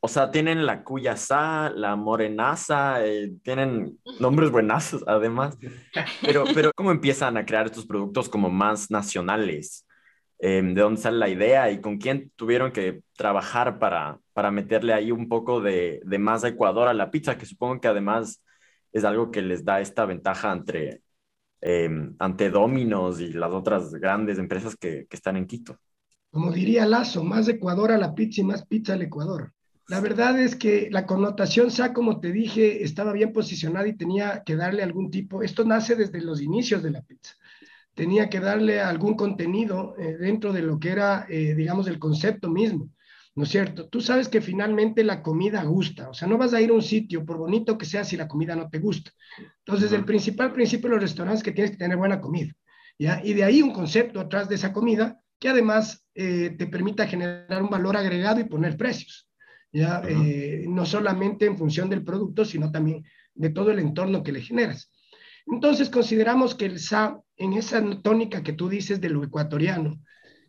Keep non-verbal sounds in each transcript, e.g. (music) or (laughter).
o sea, tienen la cuyasá, la morenaza, eh, tienen nombres buenazos además, pero, pero ¿cómo empiezan a crear estos productos como más nacionales? Em, ¿De dónde sale la idea y con quién tuvieron que trabajar para, para meterle ahí un poco de, de más Ecuador a la pizza, que supongo que además es algo que les da esta ventaja entre, em, ante Domino's y las otras grandes empresas que, que están en Quito? Como diría Lazo, más Ecuador a la pizza y más pizza al Ecuador. La verdad es que la connotación SA, como te dije, estaba bien posicionada y tenía que darle algún tipo, esto nace desde los inicios de la pizza, tenía que darle algún contenido eh, dentro de lo que era, eh, digamos, el concepto mismo, ¿no es cierto? Tú sabes que finalmente la comida gusta, o sea, no vas a ir a un sitio, por bonito que sea, si la comida no te gusta. Entonces, el principal principio de los restaurantes es que tienes que tener buena comida, ¿ya? Y de ahí un concepto atrás de esa comida que además eh, te permita generar un valor agregado y poner precios. ¿Ya? Eh, no solamente en función del producto, sino también de todo el entorno que le generas. Entonces consideramos que el SA, en esa tónica que tú dices de lo ecuatoriano,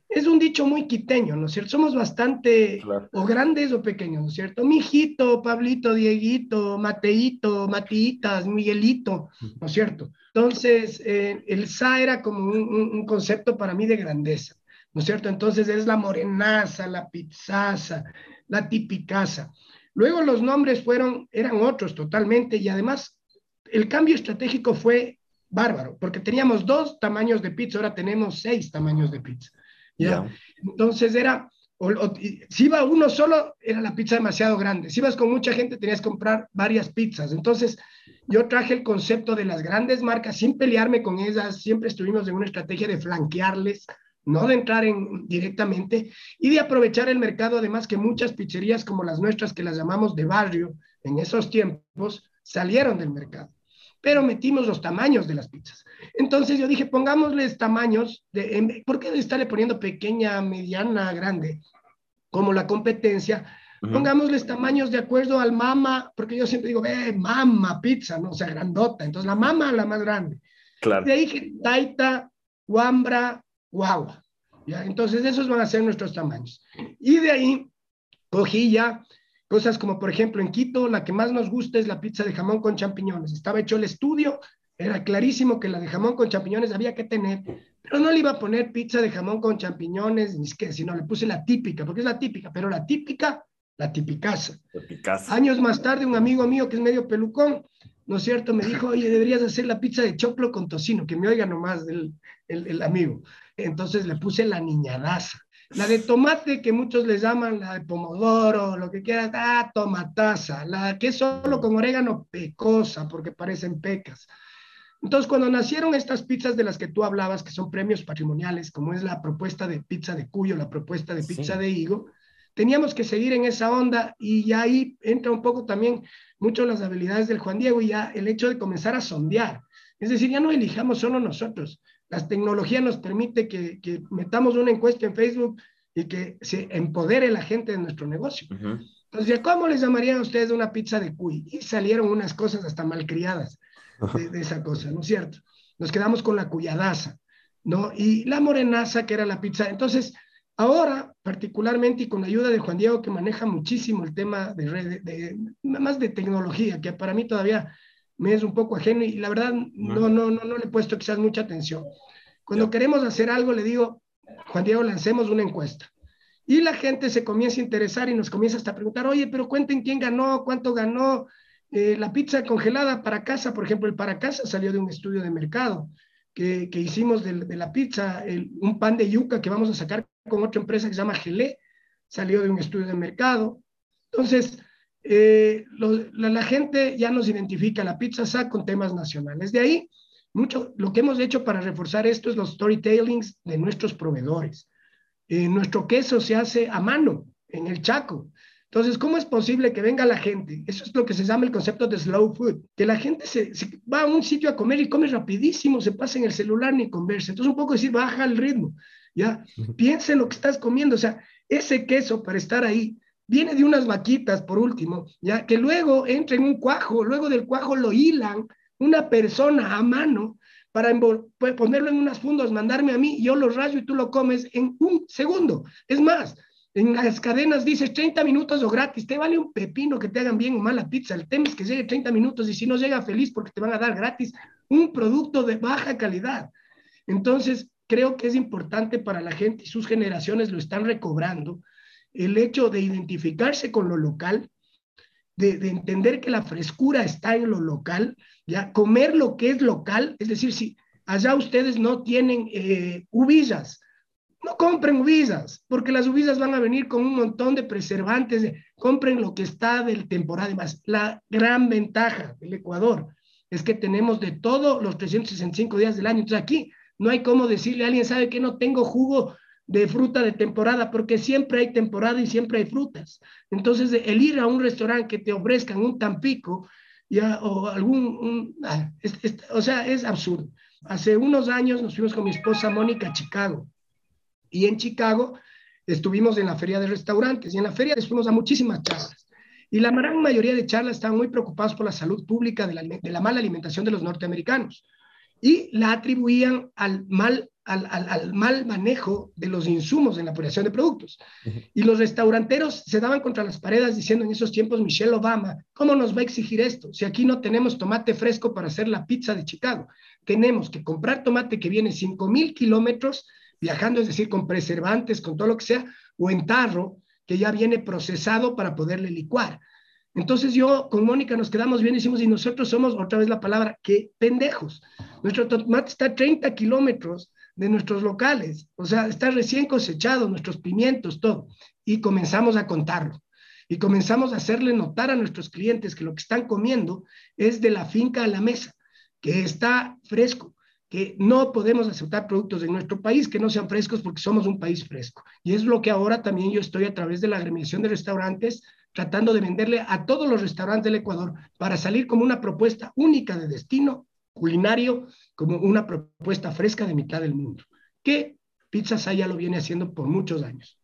es un dicho muy quiteño, ¿no es cierto? Somos bastante o grandes o pequeños, ¿no es cierto? Mijito, Pablito, Dieguito, Mateito, Matiitas, Miguelito, ¿no es cierto? Entonces, eh, el SA era como un, un, concepto para mí de grandeza, ¿no es cierto? Entonces es la morenaza, la pizzaza, la tipicaza. Luego los nombres fueron, eran otros totalmente y además el cambio estratégico fue bárbaro, porque teníamos dos tamaños de pizza, ahora tenemos seis tamaños de pizza. ¿ya? Entonces era, si iba uno solo, era la pizza demasiado grande. Si ibas con mucha gente, tenías que comprar varias pizzas. Entonces yo traje el concepto de las grandes marcas sin pelearme con ellas, siempre estuvimos en una estrategia de flanquearles no de entrar en, directamente y de aprovechar el mercado, además que muchas pizzerías como las nuestras, que las llamamos de barrio, en esos tiempos, salieron del mercado. Pero metimos los tamaños de las pizzas. Entonces yo dije, pongámosles tamaños, de, ¿por qué estarle poniendo pequeña, mediana, grande? Como la competencia, Pongámosles tamaños de acuerdo al mama, porque yo siempre digo, eh, mama, pizza, ¿no? O sea, grandota. Entonces, la mama, la más grande. Claro. De ahí, taita, guambra, guagua. ¿ya? Entonces, esos van a ser nuestros tamaños. Y de ahí cogí ya cosas como, por ejemplo, en Quito, la que más nos gusta es la pizza de jamón con champiñones. Estaba hecho el estudio, era clarísimo que la de jamón con champiñones había que tener, pero no le iba a poner pizza de jamón con champiñones, ni que, sino le puse la típica, porque es la típica, pero la típica, la tipicaza. Años más tarde, un amigo mío que es medio pelucón, ¿no es cierto? Me dijo, oye, deberías hacer la pizza de choclo con tocino, que me oiga nomás el, el, el amigo. Entonces le puse la niñadaza. La de tomate, que muchos les llaman la de pomodoro, lo que quieras, ah, tomataza. La que es solo con orégano, pecosa, porque parecen pecas. Entonces, cuando nacieron estas pizzas de las que tú hablabas, que son premios patrimoniales, como es la propuesta de pizza de Cuyo, la propuesta de pizza de Higo, teníamos que seguir en esa onda y ahí entra un poco también mucho las habilidades del Juan Diego y ya el hecho de comenzar a sondear. Es decir, ya no elijamos solo nosotros, la tecnología nos permite que, que, metamos una encuesta en Facebook y que se empodere la gente de nuestro negocio. Entonces, ¿cómo les llamarían a ustedes una pizza de cuy? Y salieron unas cosas hasta malcriadas de, de, esa cosa, ¿no es cierto? Nos quedamos con la cuyadaza, ¿no? Y la morenaza, que era la pizza. Entonces, ahora, particularmente, y con la ayuda de Juan Diego, que maneja muchísimo el tema de, red, de, más de tecnología, que para mí todavía me es un poco ajeno y la verdad no, no, no, no le he puesto quizás mucha atención. Cuando queremos hacer algo, le digo, Juan Diego, lancemos una encuesta. Y la gente se comienza a interesar y nos comienza hasta a preguntar, oye, pero cuenten quién ganó, cuánto ganó eh, la pizza congelada para casa. Por ejemplo, el para casa salió de un estudio de mercado que, que hicimos de, de, la pizza, el, un pan de yuca que vamos a sacar con otra empresa que se llama Gelé, salió de un estudio de mercado. Entonces, eh, lo, la, la, gente ya nos identifica la pizza SA con temas nacionales. De ahí, mucho, lo que hemos hecho para reforzar esto es los storytellings de nuestros proveedores. Eh, nuestro queso se hace a mano, en el Chaco. Entonces, ¿cómo es posible que venga la gente? Eso es lo que se llama el concepto de slow food, que la gente se, se va a un sitio a comer y come rapidísimo, se pasa en el celular ni conversa. Entonces, un poco decir, baja el ritmo, ¿ya? Piensa en lo que estás comiendo, o sea, ese queso para estar ahí viene de unas vaquitas, por último, ya que luego entra en un cuajo, luego del cuajo lo hilan una persona a mano para ponerlo en unas fundas, mandarme a mí, yo lo rayo y tú lo comes en un segundo. Es más, En las cadenas dices 30 minutos o gratis, te vale un pepino que te hagan bien o mal la pizza. El tema es que llegue 30 minutos y si no llega feliz porque te van a dar gratis un producto de baja calidad. Entonces, creo que es importante para la gente y sus generaciones lo están recobrando, el hecho de identificarse con lo local, de, entender que la frescura está en lo local, ya comer lo que es local, es decir, si allá ustedes no tienen eh, no compren uvillas, porque las uvillas van a venir con un montón de preservantes, compren lo que está del temporada. Además, la gran ventaja del Ecuador es que tenemos de todos los 365 días del año. Entonces aquí no hay cómo decirle a alguien, sabe que no tengo jugo de fruta de temporada, porque siempre hay temporada y siempre hay frutas. Entonces, el ir a un restaurante que te ofrezcan un tampico, ya, o algún, ah, o sea, es absurdo. Hace unos años nos fuimos con mi esposa Mónica a Chicago, y en Chicago estuvimos en la feria de restaurantes, y en la feria fuimos a muchísimas charlas. Y la gran mayoría de charlas estaban muy preocupados por la salud pública de la, de la mala alimentación de los norteamericanos y la atribuían al mal, al, al, mal manejo de los insumos en la operación de productos. Y los restauranteros se daban contra las paredes diciendo en esos tiempos, Michelle Obama, ¿cómo nos va a exigir esto? Si aquí no tenemos tomate fresco para hacer la pizza de Chicago, tenemos que comprar tomate que viene 5 mil kilómetros viajando, es decir, con preservantes, con todo lo que sea, o en tarro, que ya viene procesado para poderle licuar. Entonces yo con Mónica nos quedamos bien y decimos, y nosotros somos, otra vez la palabra, que pendejos. Nuestro tomate está a 30 kilómetros de nuestros locales, o sea, está recién cosechado, nuestros pimientos, todo. Y comenzamos a contarlo. Y comenzamos a hacerle notar a nuestros clientes que lo que están comiendo es de la finca a la mesa, que está fresco, que no podemos aceptar productos de nuestro país que no sean frescos porque somos un país fresco. Y es lo que ahora también yo estoy a través de la agremiación de restaurantes tratando de venderle a todos los restaurantes del Ecuador para salir como una propuesta única de destino culinario, como una propuesta fresca de mitad del mundo, que Pizza ya lo viene haciendo por muchos años.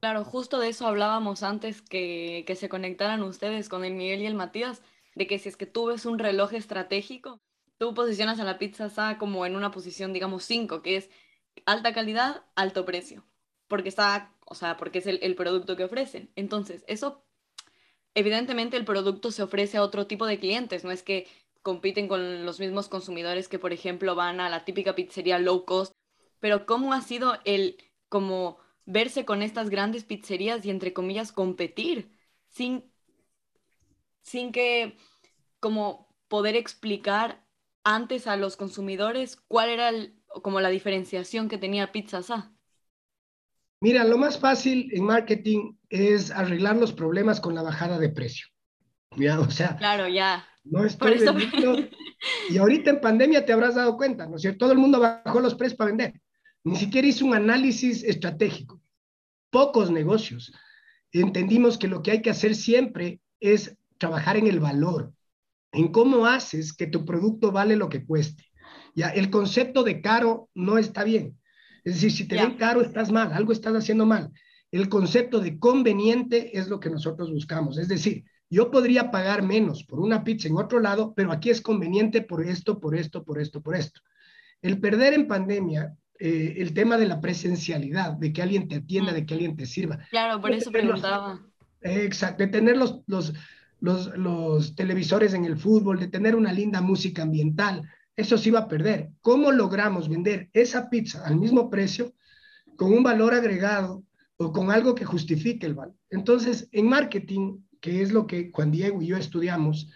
Claro, justo de eso hablábamos antes que, que se conectaran ustedes con el Miguel y el Matías, de que si es que tú ves un reloj estratégico, tú posicionas a la pizza Sa como en una posición, digamos, 5, que es alta calidad, alto precio, porque está o sea, porque es el, producto que ofrecen. Entonces, eso, evidentemente el producto se ofrece a otro tipo de clientes, no es que compiten con los mismos consumidores que, por ejemplo, van a la típica pizzería low cost, pero ¿cómo ha sido el, como, verse con estas grandes pizzerías y, entre comillas, competir sin, sin que, como, poder explicar antes a los consumidores cuál era como la diferenciación que tenía Pizza Sa? Mira, lo más fácil en marketing es arreglar los problemas con la bajada de precio. ¿Ya? O sea, claro, ya. No estoy (laughs) Y ahorita en pandemia te habrás dado cuenta, ¿no es cierto? Todo el mundo bajó los precios para vender. Ni siquiera hizo un análisis estratégico. Pocos negocios. Entendimos que lo que hay que hacer siempre es trabajar en el valor, en cómo haces que tu producto vale lo que cueste. Ya, el concepto de caro no está bien. Es decir, si te ven caro, estás mal, algo estás haciendo mal. El concepto de conveniente es lo que nosotros buscamos. Es decir, yo podría pagar menos por una pizza en otro lado, pero aquí es conveniente por esto, por esto, por esto, por esto. El perder en pandemia, eh, el tema de la presencialidad, de que alguien te atienda, de que alguien te sirva. Claro, por eso preguntaba. exacto, de tener los, los, los, los televisores en el fútbol, de tener una linda música ambiental, eso se iba a perder. ¿Cómo logramos vender esa pizza al mismo precio con un valor agregado o con algo que justifique el valor? Entonces, en marketing, que es lo que Juan Diego y yo estudiamos,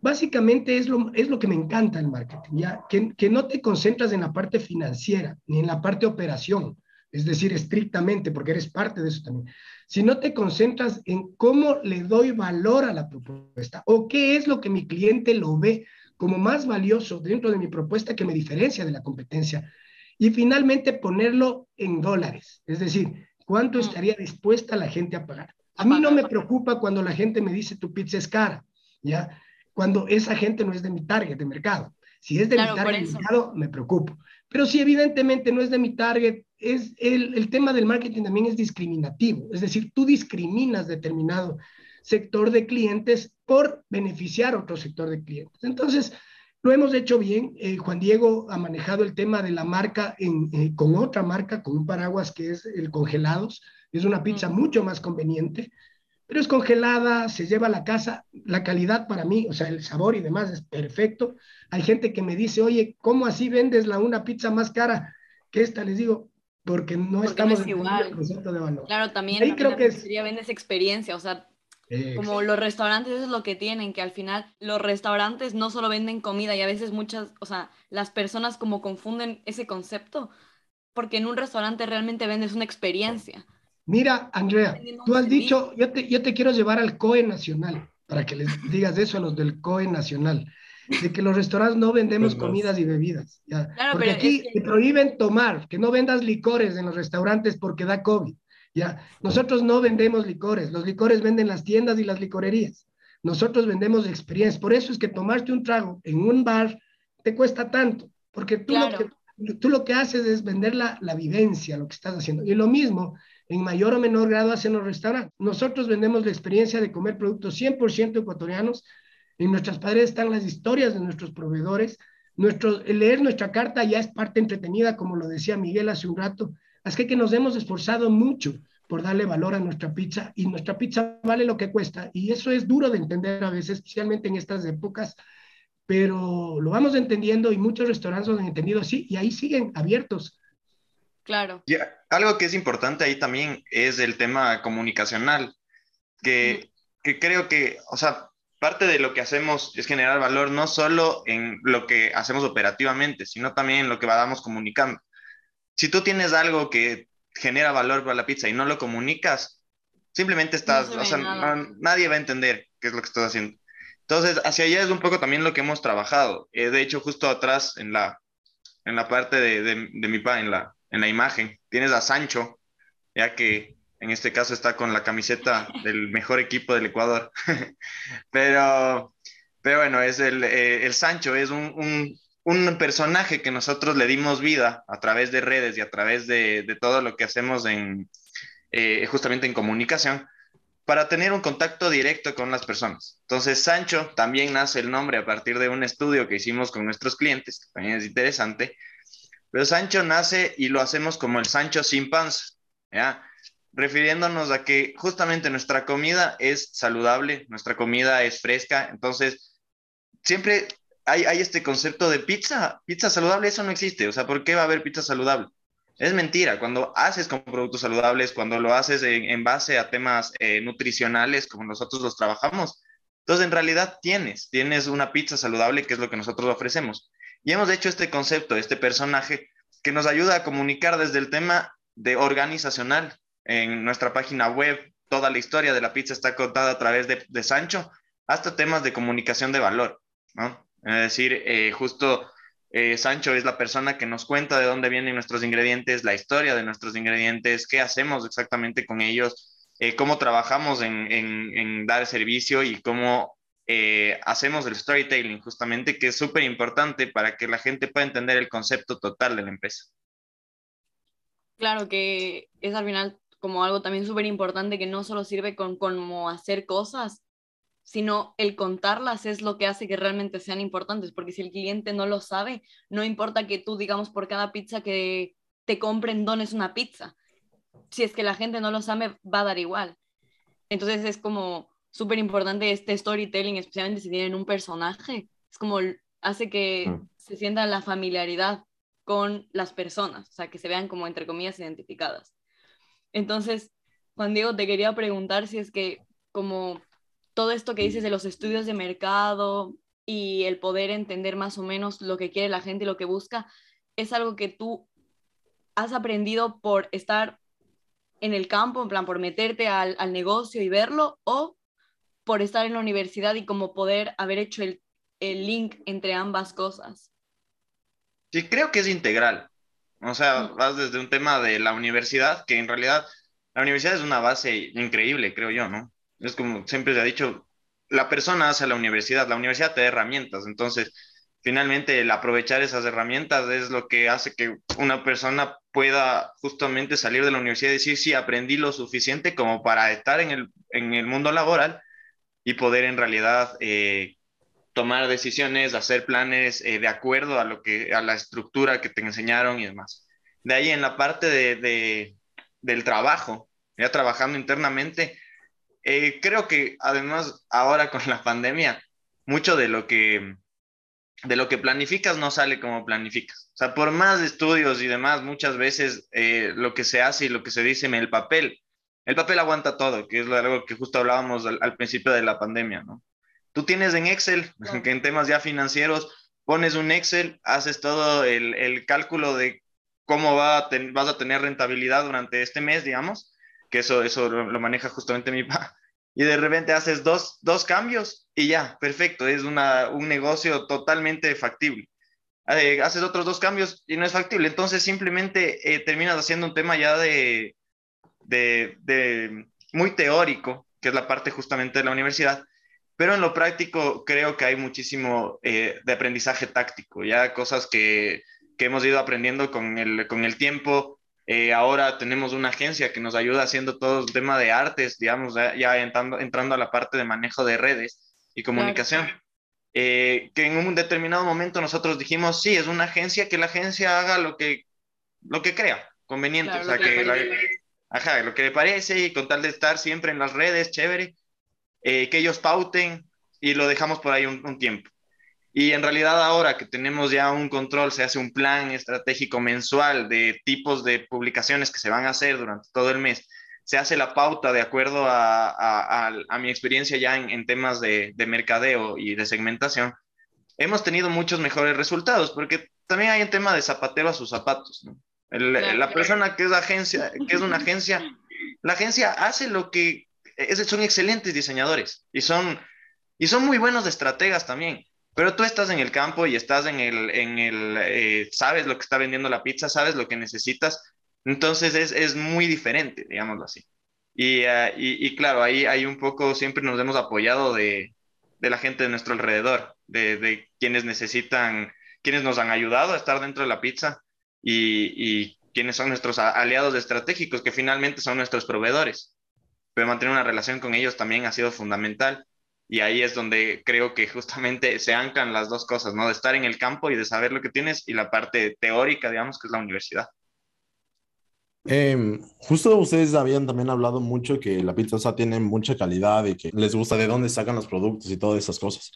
básicamente es lo, es lo que me encanta el marketing, ¿ya? Que, que no te concentras en la parte financiera ni en la parte operación, es decir, estrictamente, porque eres parte de eso también, si no te concentras en cómo le doy valor a la propuesta o qué es lo que mi cliente lo ve como más valioso dentro de mi propuesta que me diferencia de la competencia. Y finalmente ponerlo en dólares, es decir, cuánto mm. estaría dispuesta la gente a pagar. A mí no me preocupa cuando la gente me dice tu pizza es cara, ¿ya? Cuando esa gente no es de mi target de mercado. Si es de mi target de mercado, me preocupo. Pero si evidentemente no es de mi target, es el, el tema del marketing también es discriminativo. Es decir, tú discriminas determinado sector de clientes por beneficiar otro sector de clientes. Entonces, lo hemos hecho bien. Eh, Juan Diego ha manejado el tema de la marca en, eh, con otra marca, con un paraguas que es el Congelados, es una pizza mucho más conveniente, pero es congelada, se lleva a la casa, la calidad para mí, o sea, el sabor y demás es perfecto. Hay gente que me dice, oye, ¿cómo así vendes la, una pizza más cara que esta? Les digo, porque no estamos en el concepto de valor. Claro, también, Ahí creo que sería vendes experiencia, o sea, como los restaurantes, eso es lo que tienen, que al final los restaurantes no solo venden comida y a veces muchas, o sea, las personas como confunden ese concepto, porque en un restaurante realmente vendes una experiencia. Mira, Andrea, tú has dicho, yo te, yo te quiero llevar al COE Nacional, para que les digas eso a los del COE Nacional, de que los restaurantes no vendemos comidas y bebidas. ¿ya? porque aquí te prohíben tomar, que no vendas licores en los restaurantes porque da COVID. ¿ya? Nosotros no vendemos licores, los licores venden las tiendas y las licorerías. Nosotros vendemos experiencias. Por eso es que tomarte un trago en un bar te cuesta tanto, porque tú, lo, que, tú lo que haces es vender la, la vivencia, lo que estás haciendo. Y lo mismo, en mayor o menor grado, hacen los restaurantes. Nosotros vendemos la experiencia de comer productos 100% ecuatorianos. En nuestras paredes están las historias de nuestros proveedores. Nuestro, leer nuestra carta ya es parte entretenida, como lo decía Miguel hace un rato. Así que nos hemos esforzado mucho por darle valor a nuestra pizza y nuestra pizza vale lo que cuesta. Y eso es duro de entender a veces, especialmente en estas épocas, pero lo vamos entendiendo y muchos restaurantes lo han entendido así y ahí siguen abiertos. Claro. Y algo que es importante ahí también es el tema comunicacional, que, que creo que, o sea, parte de lo que hacemos es generar valor no solo en lo que hacemos operativamente, sino también en lo que vamos comunicando si tú tienes algo que genera valor para la pizza y no lo comunicas, simplemente estás, o sea, nadie va a entender qué es lo que estás haciendo. Entonces, hacia allá es un poco también lo que hemos trabajado. Eh, de hecho, justo atrás, en la, en la parte de, de, mi pa, en la, en la imagen, tienes a Sancho, ya que en este caso está con la camiseta (laughs) del mejor equipo del Ecuador. (laughs) pero, pero bueno, es el, eh, el Sancho, es un, un, un personaje que nosotros le dimos vida a través de redes y a través de, todo lo que hacemos en, eh, justamente en comunicación para tener un contacto directo con las personas. Entonces, Sancho también nace el nombre a partir de un estudio que hicimos con nuestros clientes, que también es interesante, pero Sancho nace y lo hacemos como el Sancho sin panza, refiriéndonos a que justamente nuestra comida es saludable, nuestra comida es fresca, entonces siempre hay, este concepto de pizza, pizza saludable, eso no existe. O sea, ¿por qué va a haber pizza saludable? Es mentira. Cuando haces con productos saludables, cuando lo haces en, base a temas eh, nutricionales, como nosotros los trabajamos, entonces en realidad tienes, tienes una pizza saludable, que es lo que nosotros ofrecemos. Y hemos hecho este concepto, este personaje, que nos ayuda a comunicar desde el tema de organizacional. En nuestra página web, toda la historia de la pizza está contada a través de, Sancho, hasta temas de comunicación de valor, ¿no? Es decir, eh, justo eh, Sancho es la persona que nos cuenta de dónde vienen nuestros ingredientes, la historia de nuestros ingredientes, qué hacemos exactamente con ellos, eh, cómo trabajamos en, dar servicio y cómo hacemos el storytelling, justamente, que es súper importante para que la gente pueda entender el concepto total de la empresa. Claro que es al final como algo también súper importante que no solo sirve con cómo hacer cosas, sino el contarlas es lo que hace que realmente sean importantes, porque si el cliente no lo sabe, no importa que tú, digamos, por cada pizza que te compren, dones una pizza. Si es que la gente no lo sabe, va a dar igual. Entonces es como súper importante este storytelling, especialmente si tienen un personaje. Es como hace que mm. se sienta la familiaridad con las personas, o sea, que se vean como, entre comillas, identificadas. Entonces, Juan Diego, te quería preguntar si es que como todo esto que dices de los estudios de mercado y el poder entender más o menos lo que quiere la gente y lo que busca, es algo que tú has aprendido por estar en el campo, en plan, por meterte al, negocio y verlo, o por estar en la universidad y como poder haber hecho el, el link entre ambas cosas. Sí, creo que es integral. O sea, mm. vas desde un tema de la universidad, que en realidad la universidad es una base increíble, creo yo, ¿no? Es como siempre se ha dicho, la persona hace la universidad, la universidad te da herramientas, entonces finalmente el aprovechar esas herramientas es lo que hace que una persona pueda justamente salir de la universidad y decir, sí, aprendí lo suficiente como para estar en el, en el mundo laboral y poder en realidad eh, tomar decisiones, hacer planes eh, de acuerdo a, lo que, a la estructura que te enseñaron y demás. De ahí en la parte de, de, del trabajo, ya trabajando internamente. Eh, creo que además ahora con la pandemia, mucho de lo que de lo que planificas no sale como planificas. O sea, por más estudios y demás, muchas veces lo que se hace y lo que se dice en el papel, el papel aguanta todo, que es algo que justo hablábamos al, principio de la pandemia, ¿no? Tú tienes en Excel, (laughs) que en temas ya financieros, pones un Excel, haces todo el, el cálculo de cómo va vas a tener rentabilidad durante este mes, digamos, que eso, eso lo, maneja justamente mi (laughs) papá, y de repente haces dos, dos cambios y ya, perfecto, es una, un negocio totalmente factible. Eh, haces otros dos cambios y no es factible, entonces simplemente eh, terminas haciendo un tema ya de, de, de, muy teórico, que es la parte justamente de la universidad, pero en lo práctico creo que hay muchísimo eh, de aprendizaje táctico, ya cosas que, que hemos ido aprendiendo con el, con el tiempo, eh, ahora tenemos una agencia que nos ayuda haciendo todo el tema de artes, digamos, ya, entrando, entrando a la parte de manejo de redes y comunicación. Eh, que en un determinado momento nosotros dijimos, sí, es una agencia, que la agencia haga lo que, lo que crea conveniente, o sea, que, ajá, lo que le parece y con tal de estar siempre en las redes, chévere, eh, que ellos pauten y lo dejamos por ahí un tiempo. Y en realidad ahora que tenemos ya un control, se hace un plan estratégico mensual de tipos de publicaciones que se van a hacer durante todo el mes, se hace la pauta de acuerdo a, a, mi experiencia ya en, en temas de, de, mercadeo y de segmentación, hemos tenido muchos mejores resultados, porque también hay un tema de zapatero a sus zapatos. La persona que es, agencia, que es una agencia, la agencia hace lo que es, son excelentes diseñadores y son, y son muy buenos estrategas también. Pero tú estás en el campo y estás en el, en el eh, sabes lo que está vendiendo la pizza, sabes lo que necesitas, entonces es, es muy diferente, digámoslo así. Y, uh, y, y, claro, ahí hay un poco, siempre nos hemos apoyado de, de la gente de nuestro alrededor, de, de, quienes necesitan, quienes nos han ayudado a estar dentro de la pizza y, y quienes son nuestros aliados estratégicos, que finalmente son nuestros proveedores. Pero mantener una relación con ellos también ha sido fundamental y ahí es donde creo que justamente (laughs) se anclan las dos cosas, ¿no? De estar en el campo y de saber lo que tienes y la parte teórica, digamos, que es la universidad. Eh, justo ustedes habían también hablado mucho que la pizza tiene mucha calidad y que les gusta de dónde sacan los productos y todas esas cosas.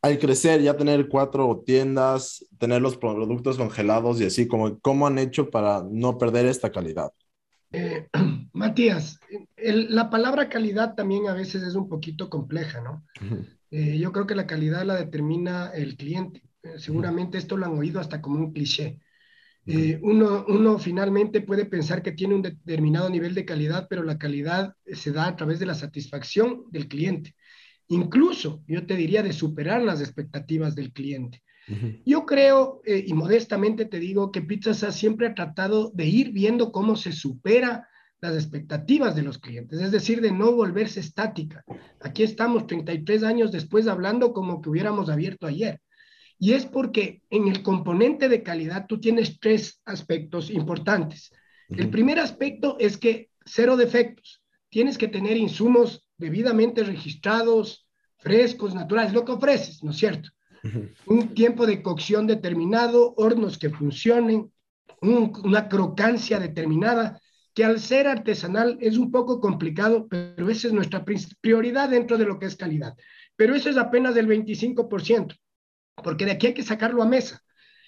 Al crecer, ya tener cuatro tiendas, tener los productos congelados y así, como, ¿cómo han hecho para no perder esta calidad? Eh, (clears throat) Matías, la palabra calidad también a veces es un poquito compleja, ¿no? Eh, yo creo que la calidad la determina el cliente. Eh, seguramente esto lo han oído hasta como un cliché. uno, uno finalmente puede pensar que tiene un determinado nivel de calidad, pero la calidad se da a través de la satisfacción del cliente. Incluso, yo te diría, de superar las expectativas del cliente. Yo creo, eh, y modestamente te digo, que Pizza siempre ha tratado de ir viendo cómo se supera las expectativas de los clientes, es decir, de no volverse estática. Aquí estamos 33 años después hablando como que hubiéramos abierto ayer. Y es porque en el componente de calidad tú tienes tres aspectos importantes. El primer aspecto es que cero defectos. Tienes que tener insumos debidamente registrados, frescos, naturales, lo que ofreces, ¿no es cierto? un tiempo de cocción determinado, hornos que funcionen, una crocancia determinada, que al ser artesanal es un poco complicado, pero esa es nuestra prioridad dentro de lo que es calidad. Pero eso es apenas del 25%, porque de aquí hay que sacarlo a mesa.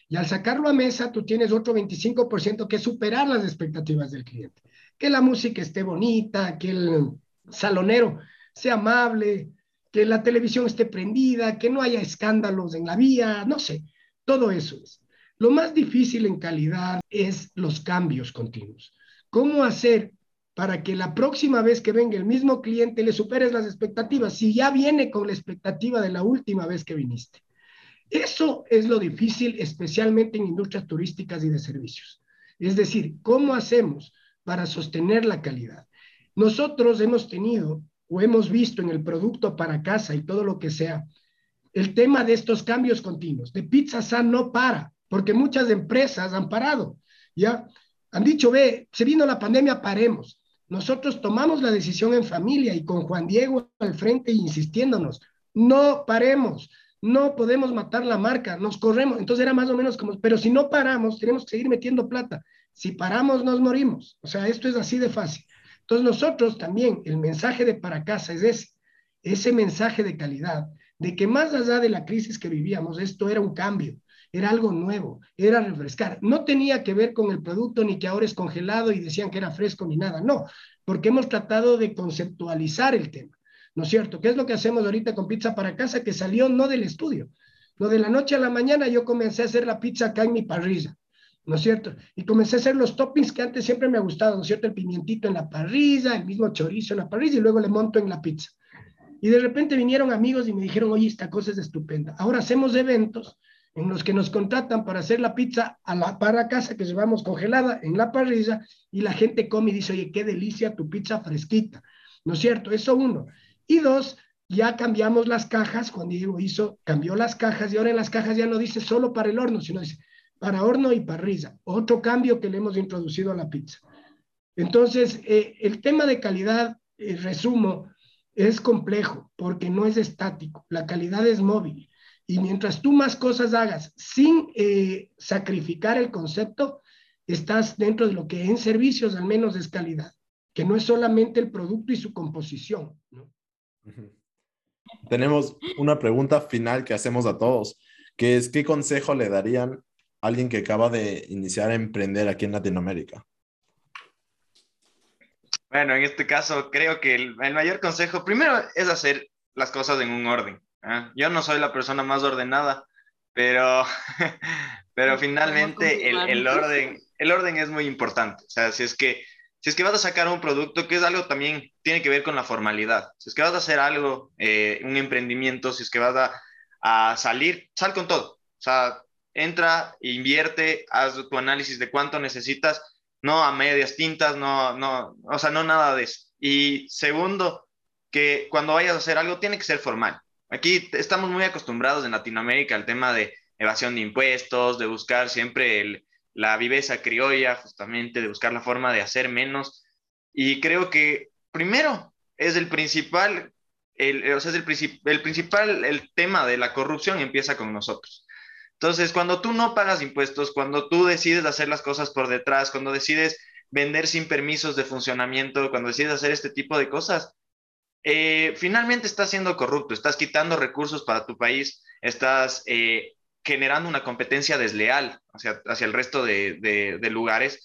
Y al sacarlo a mesa, tú tienes otro 25% que superar las expectativas del cliente. Que la música esté bonita, que el salonero sea amable, que la televisión esté prendida, que no haya escándalos en la vía, no sé, todo eso es. Lo más difícil en calidad es los cambios continuos. ¿Cómo hacer para que la próxima vez que venga el mismo cliente le superes las expectativas si ya viene con la expectativa de la última vez que viniste? Eso es lo difícil, especialmente en industrias turísticas y de servicios. Es decir, ¿cómo hacemos para sostener la calidad? Nosotros hemos tenido o hemos visto en el producto para casa y todo lo que sea, el tema de estos cambios continuos. De Pizza San no para, porque muchas empresas han parado, ¿ya? Han dicho, ve, se vino la pandemia, paremos. Nosotros tomamos la decisión en familia y con Juan Diego al frente insistiéndonos, no paremos, no podemos matar la marca, nos corremos. Entonces era más o menos como, pero si no paramos, tenemos que seguir metiendo plata. Si paramos, nos morimos. O sea, esto es así de fácil. Entonces nosotros también, el mensaje de para casa es ese, ese mensaje de calidad, de que más allá de la crisis que vivíamos, esto era un cambio, era algo nuevo, era refrescar. No tenía que ver con el producto ni que ahora es congelado y decían que era fresco ni nada, no, porque hemos tratado de conceptualizar el tema, ¿no es cierto? ¿Qué es lo que hacemos ahorita con pizza para casa que salió no del estudio? Lo de la noche a la mañana yo comencé a hacer la pizza acá en mi parrilla, ¿no es cierto? Y comencé a hacer los toppings que antes siempre me ha gustado, ¿no es cierto? El pimientito en la parrilla, el mismo chorizo en la parrilla y luego le monto en la pizza. Y de repente vinieron amigos y me dijeron, oye, esta cosa es estupenda. Ahora hacemos eventos en los que nos contratan para hacer la pizza a la para casa que llevamos congelada en la parrilla y la gente come y dice, oye, qué delicia tu pizza fresquita. ¿No es cierto? Eso uno. Y dos, ya cambiamos las cajas, Juan Diego hizo, cambió las cajas y ahora en las cajas ya no dice solo para el horno, sino dice para horno y parrilla. Otro cambio que le hemos introducido a la pizza. Entonces, eh, el tema de calidad, eh, resumo, es complejo porque no es estático, la calidad es móvil. Y mientras tú más cosas hagas sin eh, sacrificar el concepto, estás dentro de lo que en servicios al menos es calidad, que no es solamente el producto y su composición. Tenemos una pregunta final que hacemos a todos, que es, ¿qué consejo le darían alguien que acaba de iniciar a emprender aquí en Latinoamérica? Bueno, en este caso creo que el, mayor consejo primero es hacer las cosas en un orden. ¿ah? Yo no soy la persona más ordenada, pero, (laughs) pero finalmente el, el, orden, el orden es muy importante. O sea, si es que si es que vas a sacar un producto, que es algo también, tiene que ver con la formalidad. Si es que vas a hacer algo, eh, un emprendimiento, si es que vas a, a, salir, sal con todo. O sea, entra, invierte, haz tu análisis de cuánto necesitas no a medias tintas, no, no, o sea, no nada de eso. Y segundo, que cuando vayas a hacer algo tiene que ser formal. Aquí estamos muy acostumbrados en Latinoamérica al tema de evasión de impuestos, de buscar siempre la viveza criolla, justamente, de buscar la forma de hacer menos. Y creo que primero es el principal, el, o sea, es el, el principal, el tema de la corrupción empieza con nosotros. Entonces, cuando tú no pagas impuestos, cuando tú decides hacer las cosas por detrás, cuando decides vender sin permisos de funcionamiento, cuando decides hacer este tipo de cosas, eh, finalmente estás siendo corrupto, estás quitando recursos para tu país, estás eh, generando una competencia desleal hacia, hacia el resto de, lugares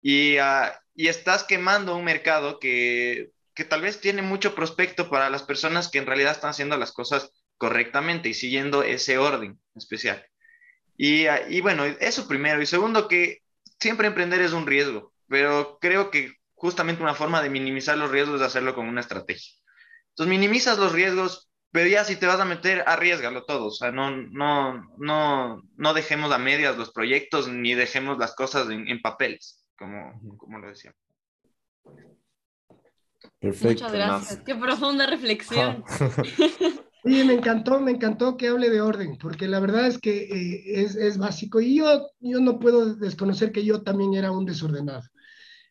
y, ah, y, estás quemando un mercado que, que tal vez tiene mucho prospecto para las personas que en realidad están haciendo las cosas correctamente y siguiendo ese orden especial. Y, y, bueno, eso primero. Y segundo, que siempre emprender es un riesgo, pero creo que justamente una forma de minimizar los riesgos es hacerlo con una estrategia. Entonces, minimizas los riesgos, pero ya si te vas a meter, arriesgalo todo. O sea, no, no, no, no dejemos a medias los proyectos ni dejemos las cosas en, en papeles, como, como lo decía. Perfecto. Muchas gracias. Qué profunda reflexión. (laughs) Sí, me encantó, me encantó que hable de orden, porque la verdad es que eh, es, es, básico y yo, yo no puedo desconocer que yo también era un desordenado.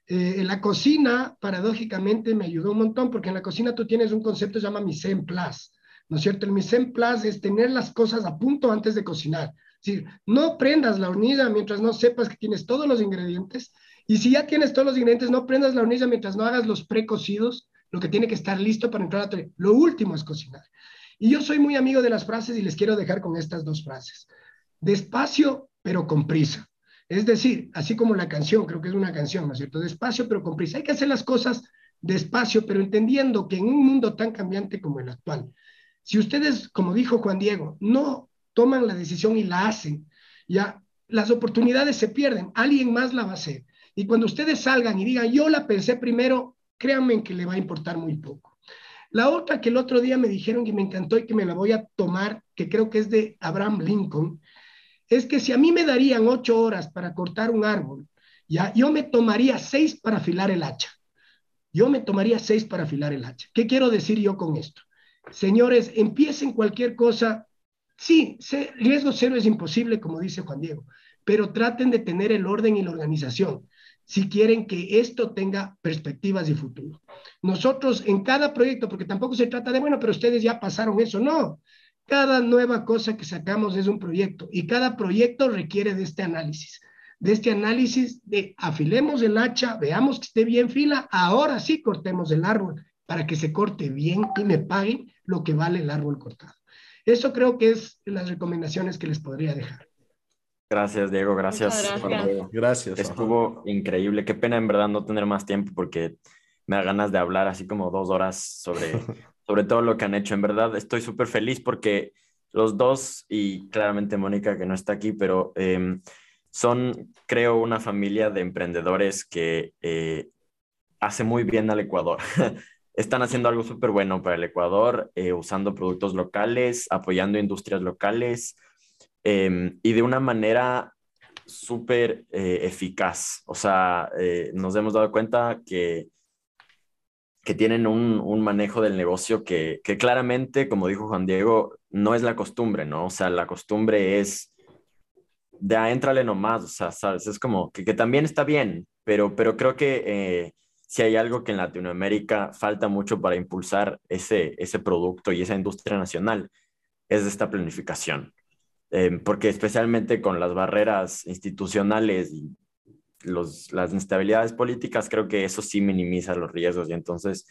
Eh, en la cocina, paradójicamente, me ayudó un montón, porque en la cocina tú tienes un concepto que se llama mise en place, ¿no es cierto? El mise en place es tener las cosas a punto antes de cocinar. Es decir, no prendas la hornilla mientras no sepas que tienes todos los ingredientes, y si ya tienes todos los ingredientes, no prendas la hornilla mientras no hagas los precocidos, lo que tiene que estar listo para entrar a... Lo último es cocinar. Y yo soy muy amigo de las frases y les quiero dejar con estas dos frases. Despacio, pero con prisa. Es decir, así como la canción, creo que es una canción, ¿no es cierto? Despacio, pero con prisa. Hay que hacer las cosas despacio, pero entendiendo que en un mundo tan cambiante como el actual, si ustedes, como dijo Juan Diego, no toman la decisión y la hacen, ya las oportunidades se pierden, alguien más la va a hacer. Y cuando ustedes salgan y digan, yo la pensé primero, créanme que le va a importar muy poco. La otra que el otro día me dijeron que me encantó y que me la voy a tomar, que creo que es de Abraham Lincoln, es que si a mí me darían ocho horas para cortar un árbol, yo me tomaría seis para afilar el hacha. Yo me tomaría seis para afilar el hacha. ¿Qué quiero decir yo con esto? Señores, empiecen cualquier cosa. Sí, riesgo cero es imposible, como dice Juan Diego, pero traten de tener el orden y la organización si quieren que esto tenga perspectivas de futuro. Nosotros en cada proyecto, porque tampoco se trata de, bueno, pero ustedes ya pasaron eso, no. Cada nueva cosa que sacamos es un proyecto y cada proyecto requiere de este análisis. de este análisis de afilemos el hacha, veamos que esté bien fila, ahora sí cortemos el árbol para que se corte bien y me paguen lo que vale el árbol cortado. Eso creo que es las recomendaciones que les podría dejar. Gracias, Diego. Gracias. gracias. Gracias. Estuvo increíble. Qué pena en verdad no tener más tiempo porque me da ganas de hablar así como dos horas sobre, (laughs) sobre todo lo que han hecho. En verdad estoy súper feliz porque los dos, y claramente Mónica que no está aquí, pero em, son, creo, una familia de emprendedores que eh, hace muy bien al Ecuador. (laughs) Están haciendo algo súper bueno para el Ecuador, eh, usando productos locales, apoyando industrias locales em, y de una manera súper eh, eficaz. O sea, eh, nos hemos dado cuenta que, que tienen un, un manejo del negocio que, que, claramente, como dijo Juan Diego, no es la costumbre, ¿no? O sea, la costumbre es de ah, entrale nomás, o sea, ¿sabes? Es como que, que también está bien, pero, pero creo que si hay algo que en Latinoamérica falta mucho para impulsar ese, ese producto y esa industria nacional, es esta planificación. Eh, porque especialmente con las barreras institucionales y los, las instabilidades políticas, creo que eso sí minimiza los riesgos. Y entonces,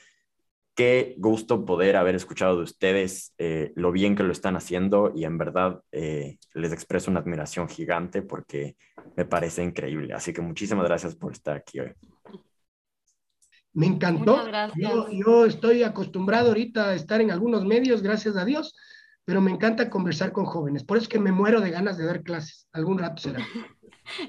qué gusto poder haber escuchado de ustedes eh, lo bien que lo están haciendo y en verdad eh, les expreso una admiración gigante porque me parece increíble. Así que muchísimas gracias por estar aquí hoy. Me encantó. Yo, yo, estoy acostumbrado ahorita a estar en algunos medios, gracias a Dios, pero me encanta conversar con jóvenes. Por eso es que me muero de ganas de dar clases. Algún rato será. (laughs)